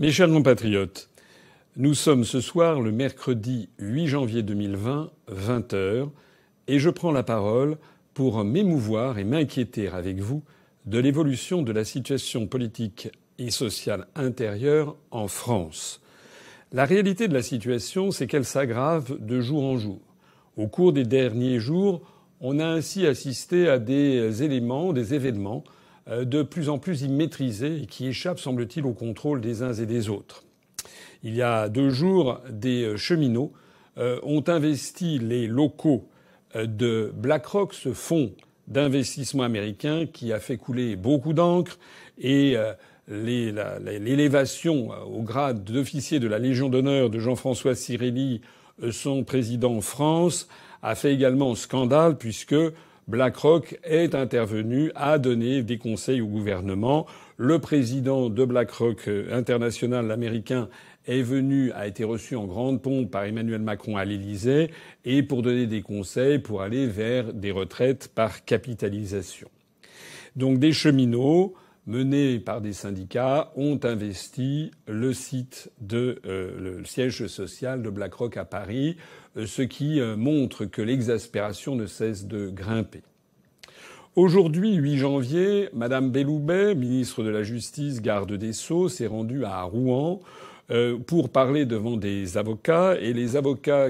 Mes chers compatriotes, nous sommes ce soir le mercredi 8 janvier 2020, 20 heures, et je prends la parole pour m'émouvoir et m'inquiéter avec vous de l'évolution de la situation politique et sociale intérieure en France. La réalité de la situation, c'est qu'elle s'aggrave de jour en jour. Au cours des derniers jours, on a ainsi assisté à des éléments, des événements de plus en plus immaîtrisés et qui échappent, semble-t-il, au contrôle des uns et des autres. Il y a deux jours, des cheminots euh, ont investi les locaux euh, de BlackRock, ce fonds d'investissement américain qui a fait couler beaucoup d'encre et l'élévation au grade d'officier de la Légion d'honneur de Jean-François Cirelli, son président en France, a fait également scandale puisque BlackRock est intervenu, a donné des conseils au gouvernement. Le président de BlackRock euh, International américain est venu, a été reçu en grande pompe par Emmanuel Macron à l'Élysée et pour donner des conseils pour aller vers des retraites par capitalisation. Donc des cheminots menés par des syndicats ont investi le site de euh, le siège social de BlackRock à Paris euh, ce qui euh, montre que l'exaspération ne cesse de grimper. Aujourd'hui, 8 janvier, Madame Belloubet, ministre de la Justice, garde des Sceaux, s'est rendue à Rouen pour parler devant des avocats et les avocats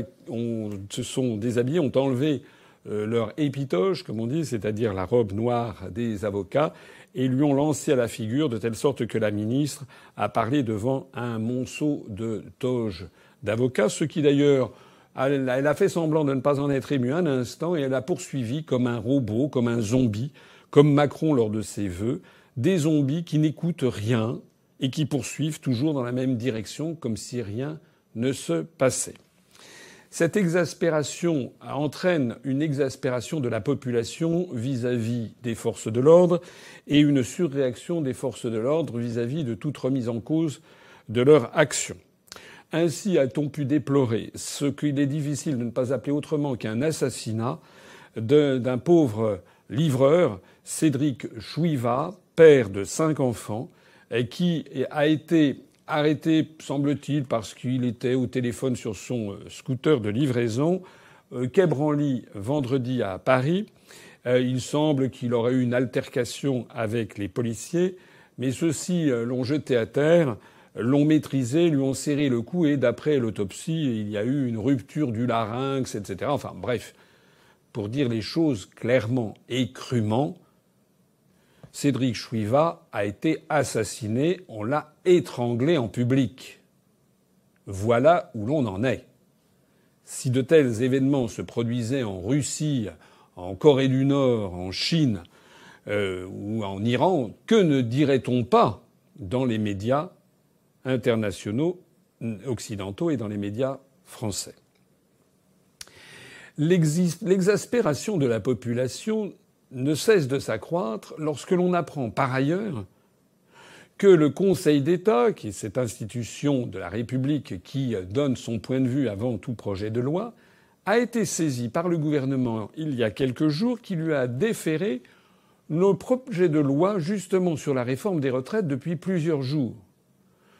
se sont déshabillés, ont enlevé leur épitoge, comme on dit, c'est-à-dire la robe noire des avocats, et lui ont lancé à la figure de telle sorte que la ministre a parlé devant un monceau de toges d'avocats, ce qui d'ailleurs elle a fait semblant de ne pas en être émue un instant et elle a poursuivi comme un robot, comme un zombie, comme Macron lors de ses vœux, des zombies qui n'écoutent rien et qui poursuivent toujours dans la même direction comme si rien ne se passait. Cette exaspération entraîne une exaspération de la population vis-à-vis des forces de l'ordre et une surréaction des forces de l'ordre vis-à-vis de toute remise en cause de leur action. Ainsi a-t-on pu déplorer ce qu'il est difficile de ne pas appeler autrement qu'un assassinat d'un pauvre livreur, Cédric Chouiva, père de cinq enfants, qui a été arrêté, semble-t-il, parce qu'il était au téléphone sur son euh, scooter de livraison, euh, quai Branly, vendredi à Paris. Euh, il semble qu'il aurait eu une altercation avec les policiers, mais ceux-ci l'ont jeté à terre l'ont maîtrisé, lui ont serré le cou et d'après l'autopsie, il y a eu une rupture du larynx, etc. Enfin bref, pour dire les choses clairement et crûment, Cédric Chouiva a été assassiné, on l'a étranglé en public. Voilà où l'on en est. Si de tels événements se produisaient en Russie, en Corée du Nord, en Chine euh, ou en Iran, que ne dirait-on pas dans les médias internationaux occidentaux et dans les médias français? L'exaspération de la population ne cesse de s'accroître lorsque l'on apprend par ailleurs que le Conseil d'État, qui est cette institution de la République qui donne son point de vue avant tout projet de loi, a été saisi par le gouvernement il y a quelques jours qui lui a déféré nos projets de loi justement sur la réforme des retraites depuis plusieurs jours.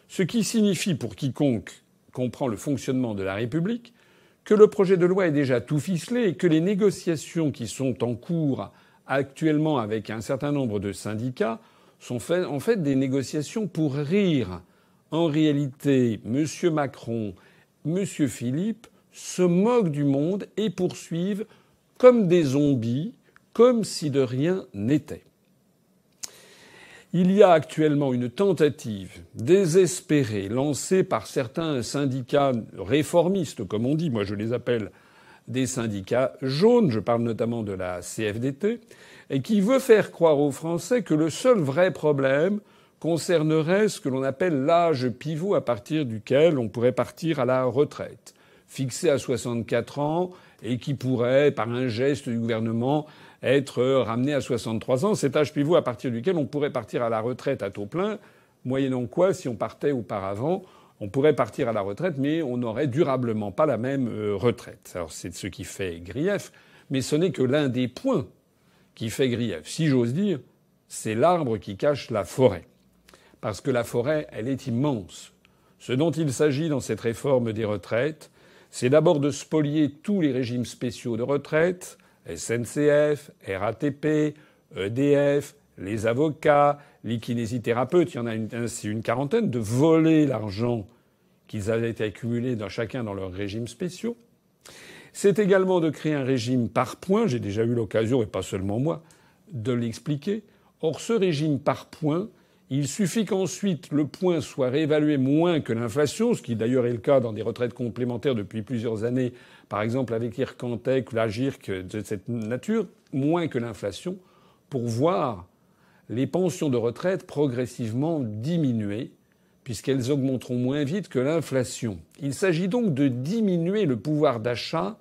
Ce qui signifie pour quiconque comprend le fonctionnement de la République que le projet de loi est déjà tout ficelé et que les négociations qui sont en cours actuellement avec un certain nombre de syndicats sont en fait des négociations pour rire. En réalité, M. Macron, M. Philippe se moquent du monde et poursuivent comme des zombies, comme si de rien n'était. Il y a actuellement une tentative désespérée lancée par certains syndicats réformistes, comme on dit, moi je les appelle des syndicats jaunes, je parle notamment de la CFDT, et qui veut faire croire aux Français que le seul vrai problème concernerait ce que l'on appelle l'âge pivot à partir duquel on pourrait partir à la retraite, fixé à 64 ans et qui pourrait, par un geste du gouvernement, être ramené à 63 ans, cet âge pivot à partir duquel on pourrait partir à la retraite à taux plein, moyennant quoi, si on partait auparavant, on pourrait partir à la retraite, mais on n'aurait durablement pas la même euh, retraite. Alors c'est ce qui fait grief, mais ce n'est que l'un des points qui fait grief. Si j'ose dire, c'est l'arbre qui cache la forêt. parce que la forêt, elle est immense. Ce dont il s'agit dans cette réforme des retraites, c'est d'abord de spolier tous les régimes spéciaux de retraite, SNCF, RATP, EDF, les avocats, les kinésithérapeutes, il y en a une, une quarantaine, de voler l'argent qu'ils avaient accumulé dans chacun dans leurs régimes spéciaux. C'est également de créer un régime par points. J'ai déjà eu l'occasion, et pas seulement moi, de l'expliquer. Or, ce régime par points, il suffit qu'ensuite le point soit réévalué moins que l'inflation, ce qui d'ailleurs est le cas dans des retraites complémentaires depuis plusieurs années, par exemple avec l'IRCANTEC ou la GIRC de cette nature, moins que l'inflation, pour voir les pensions de retraite progressivement diminuer, puisqu'elles augmenteront moins vite que l'inflation. Il s'agit donc de diminuer le pouvoir d'achat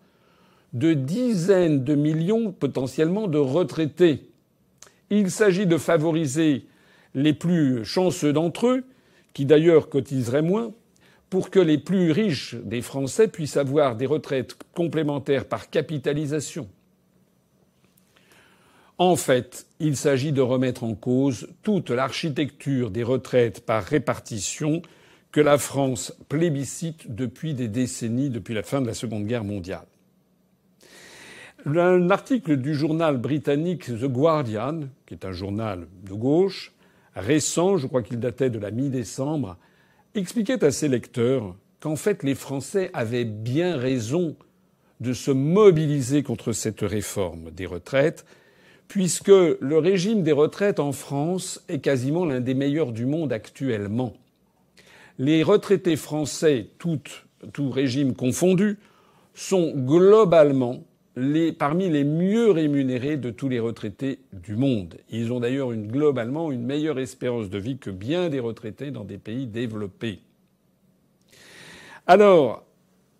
de dizaines de millions potentiellement de retraités. Il s'agit de favoriser les plus chanceux d'entre eux, qui d'ailleurs cotiseraient moins, pour que les plus riches des Français puissent avoir des retraites complémentaires par capitalisation. En fait, il s'agit de remettre en cause toute l'architecture des retraites par répartition que la France plébiscite depuis des décennies, depuis la fin de la Seconde Guerre mondiale. Un article du journal britannique The Guardian, qui est un journal de gauche, récent, je crois qu'il datait de la mi-décembre, expliquait à ses lecteurs qu'en fait les Français avaient bien raison de se mobiliser contre cette réforme des retraites, puisque le régime des retraites en France est quasiment l'un des meilleurs du monde actuellement. Les retraités français, tout, régime confondu, sont globalement parmi les mieux rémunérés de tous les retraités du monde. Ils ont d'ailleurs une, globalement une meilleure espérance de vie que bien des retraités dans des pays développés. Alors,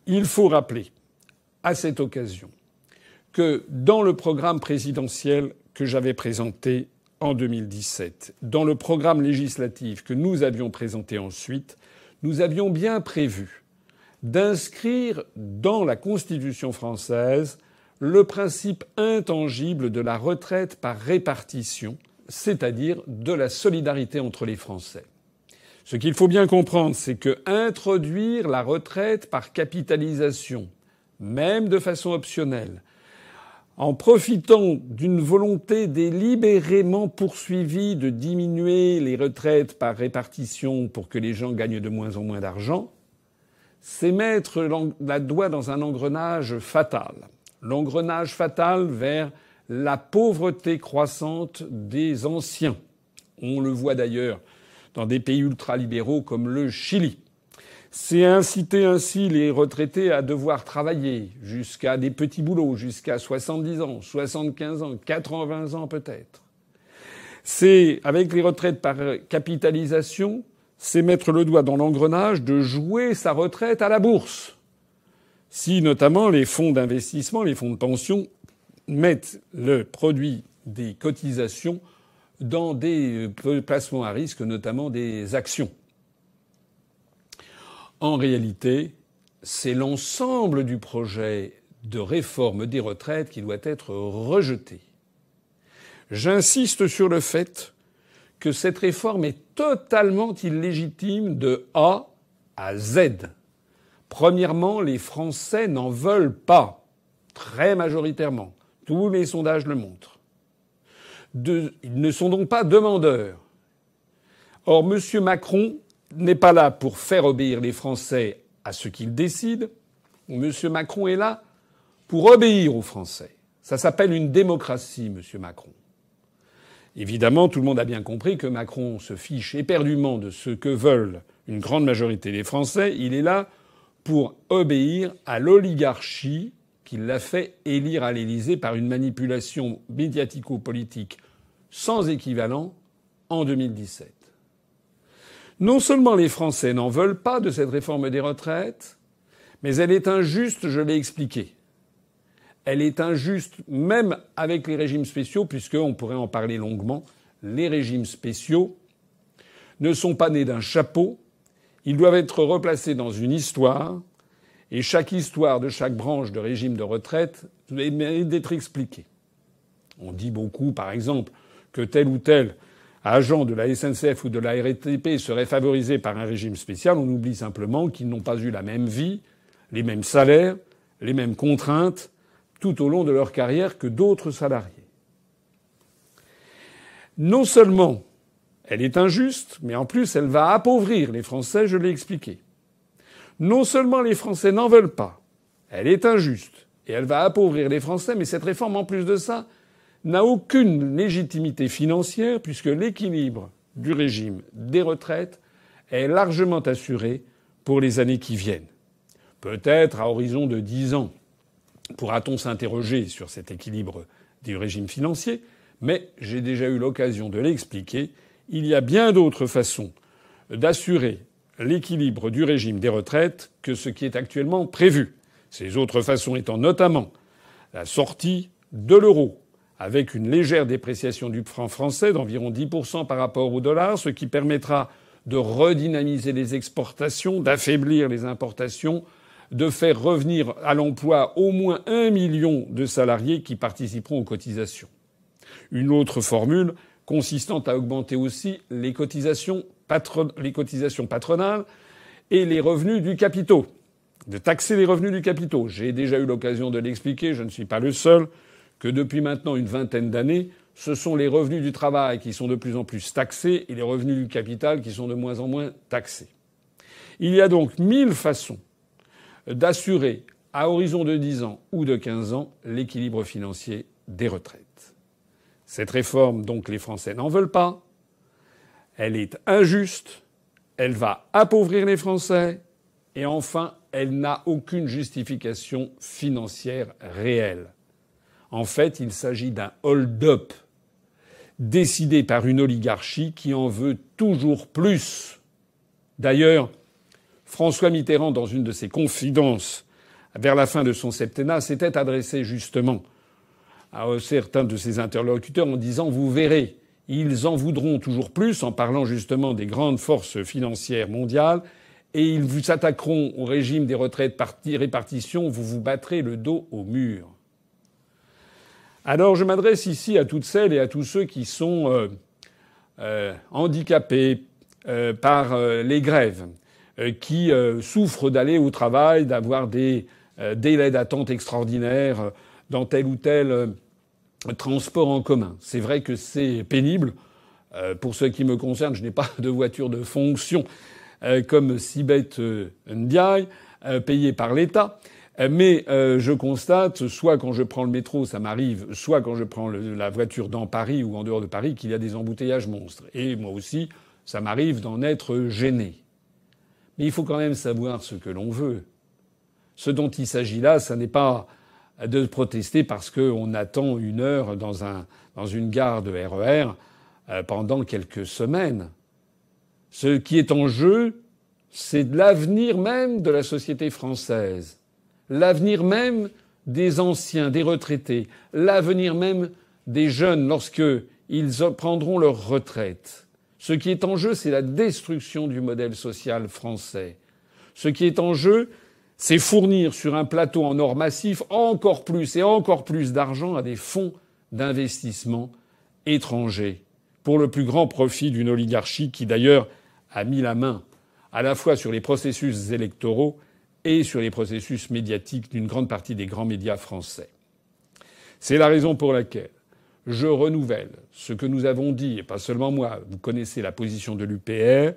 il faut rappeler à cette occasion que dans le programme présidentiel que j'avais présenté en 2017, dans le programme législatif que nous avions présenté ensuite, nous avions bien prévu d'inscrire dans la Constitution française le principe intangible de la retraite par répartition, c'est-à-dire de la solidarité entre les Français. Ce qu'il faut bien comprendre, c'est que introduire la retraite par capitalisation, même de façon optionnelle, en profitant d'une volonté délibérément poursuivie de diminuer les retraites par répartition pour que les gens gagnent de moins en moins d'argent, c'est mettre la doigt dans un engrenage fatal l'engrenage fatal vers la pauvreté croissante des anciens. On le voit d'ailleurs dans des pays ultralibéraux comme le Chili. C'est inciter ainsi les retraités à devoir travailler jusqu'à des petits boulots, jusqu'à 70 ans, 75 ans, 80 ans peut-être. C'est, avec les retraites par capitalisation, c'est mettre le doigt dans l'engrenage de jouer sa retraite à la bourse si notamment les fonds d'investissement, les fonds de pension mettent le produit des cotisations dans des euh, placements à risque, notamment des actions. En réalité, c'est l'ensemble du projet de réforme des retraites qui doit être rejeté. J'insiste sur le fait que cette réforme est totalement illégitime de A à Z. Premièrement, les Français n'en veulent pas, très majoritairement. Tous les sondages le montrent. ils ne sont donc pas demandeurs. Or, M. Macron n'est pas là pour faire obéir les Français à ce qu'il décide. M. Macron est là pour obéir aux Français. Ça s'appelle une démocratie, M. Macron. Évidemment, tout le monde a bien compris que Macron se fiche éperdument de ce que veulent une grande majorité des Français. Il est là pour obéir à l'oligarchie qui l'a fait élire à l'Élysée par une manipulation médiatico-politique sans équivalent en 2017. Non seulement les Français n'en veulent pas de cette réforme des retraites, mais elle est injuste, je l'ai expliqué. Elle est injuste même avec les régimes spéciaux, puisqu'on pourrait en parler longuement. Les régimes spéciaux ne sont pas nés d'un chapeau, ils doivent être replacés dans une histoire, et chaque histoire de chaque branche de régime de retraite mérite d'être expliquée. On dit beaucoup, par exemple, que tel ou tel agents de la SNCF ou de la RATP seraient favorisés par un régime spécial, on oublie simplement qu'ils n'ont pas eu la même vie, les mêmes salaires, les mêmes contraintes tout au long de leur carrière que d'autres salariés. Non seulement elle est injuste, mais en plus elle va appauvrir les Français, je l'ai expliqué. Non seulement les Français n'en veulent pas, elle est injuste, et elle va appauvrir les Français, mais cette réforme, en plus de ça, n'a aucune légitimité financière puisque l'équilibre du régime des retraites est largement assuré pour les années qui viennent. Peut-être à horizon de dix ans pourra-t-on s'interroger sur cet équilibre du régime financier, mais j'ai déjà eu l'occasion de l'expliquer, il y a bien d'autres façons d'assurer l'équilibre du régime des retraites que ce qui est actuellement prévu. Ces autres façons étant notamment la sortie de l'euro, avec une légère dépréciation du franc français d'environ 10% par rapport au dollar, ce qui permettra de redynamiser les exportations, d'affaiblir les importations, de faire revenir à l'emploi au moins un million de salariés qui participeront aux cotisations. Une autre formule consistant à augmenter aussi les cotisations, les cotisations patronales et les revenus du capitaux, de taxer les revenus du capitaux. J'ai déjà eu l'occasion de l'expliquer, je ne suis pas le seul, que depuis maintenant une vingtaine d'années, ce sont les revenus du travail qui sont de plus en plus taxés et les revenus du capital qui sont de moins en moins taxés. Il y a donc mille façons d'assurer à horizon de 10 ans ou de 15 ans l'équilibre financier des retraites. Cette réforme, donc, les Français n'en veulent pas. Elle est injuste. Elle va appauvrir les Français. Et enfin, elle n'a aucune justification financière réelle. En fait, il s'agit d'un hold-up décidé par une oligarchie qui en veut toujours plus. D'ailleurs, François Mitterrand, dans une de ses confidences vers la fin de son septennat, s'était adressé justement à certains de ses interlocuteurs en disant Vous verrez, ils en voudront toujours plus, en parlant justement des grandes forces financières mondiales, et ils vous s'attaqueront au régime des retraites par répartition, vous vous battrez le dos au mur. Alors je m'adresse ici à toutes celles et à tous ceux qui sont euh, euh, handicapés euh, par les grèves, qui souffrent d'aller au travail, d'avoir des délais d'attente extraordinaires dans tel ou tel transport en commun. C'est vrai que c'est pénible. Pour ce qui me concerne, je n'ai pas de voiture de fonction comme Sibeth Ndiaye, payée par l'État. Mais je constate, soit quand je prends le métro, ça m'arrive, soit quand je prends la voiture dans Paris ou en dehors de Paris, qu'il y a des embouteillages monstres. Et moi aussi, ça m'arrive d'en être gêné. Mais il faut quand même savoir ce que l'on veut. Ce dont il s'agit là, ce n'est pas de protester parce qu'on attend une heure dans, un, dans une gare de RER e euh, pendant quelques semaines. Ce qui est en jeu, c'est l'avenir même de la société française, l'avenir même des anciens, des retraités, l'avenir même des jeunes lorsqu'ils prendront leur retraite. Ce qui est en jeu, c'est la destruction du modèle social français. Ce qui est en jeu, c'est fournir sur un plateau en or massif encore plus et encore plus d'argent à des fonds d'investissement étrangers, pour le plus grand profit d'une oligarchie qui d'ailleurs a mis la main à la fois sur les processus électoraux et sur les processus médiatiques d'une grande partie des grands médias français. C'est la raison pour laquelle je renouvelle ce que nous avons dit, et pas seulement moi, vous connaissez la position de l'UPR,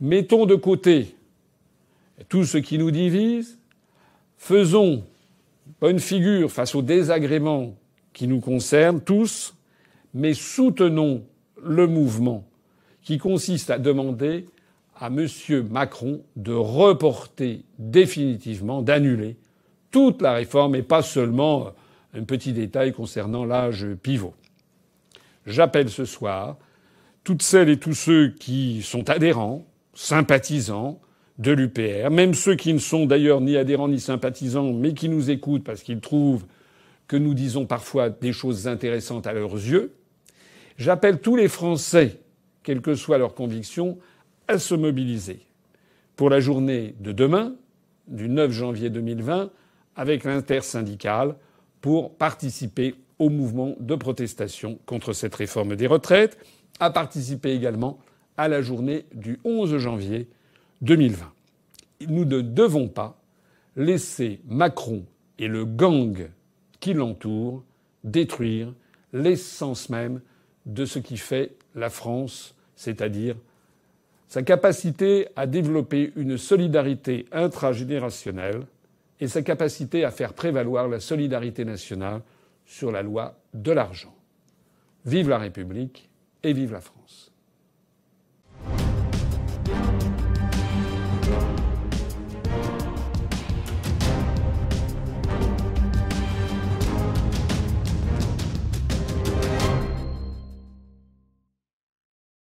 mettons de côté tout ce qui nous divise, faisons bonne figure face aux désagréments qui nous concernent tous, mais soutenons le mouvement qui consiste à demander à M. Macron de reporter définitivement, d'annuler toute la réforme et pas seulement un petit détail concernant l'âge pivot. J'appelle ce soir toutes celles et tous ceux qui sont adhérents, sympathisants de l'UPR, même ceux qui ne sont d'ailleurs ni adhérents ni sympathisants, mais qui nous écoutent parce qu'ils trouvent que nous disons parfois des choses intéressantes à leurs yeux. J'appelle tous les Français, quelles que soient leurs convictions, à se mobiliser pour la journée de demain, du 9 janvier 2020, avec l'intersyndicale pour participer au mouvement de protestation contre cette réforme des retraites a participé également à la journée du 11 janvier 2020. Nous ne devons pas laisser Macron et le gang qui l'entoure détruire l'essence même de ce qui fait la France, c'est-à-dire sa capacité à développer une solidarité intragénérationnelle et sa capacité à faire prévaloir la solidarité nationale sur la loi de l'argent. Vive la République et vive la France.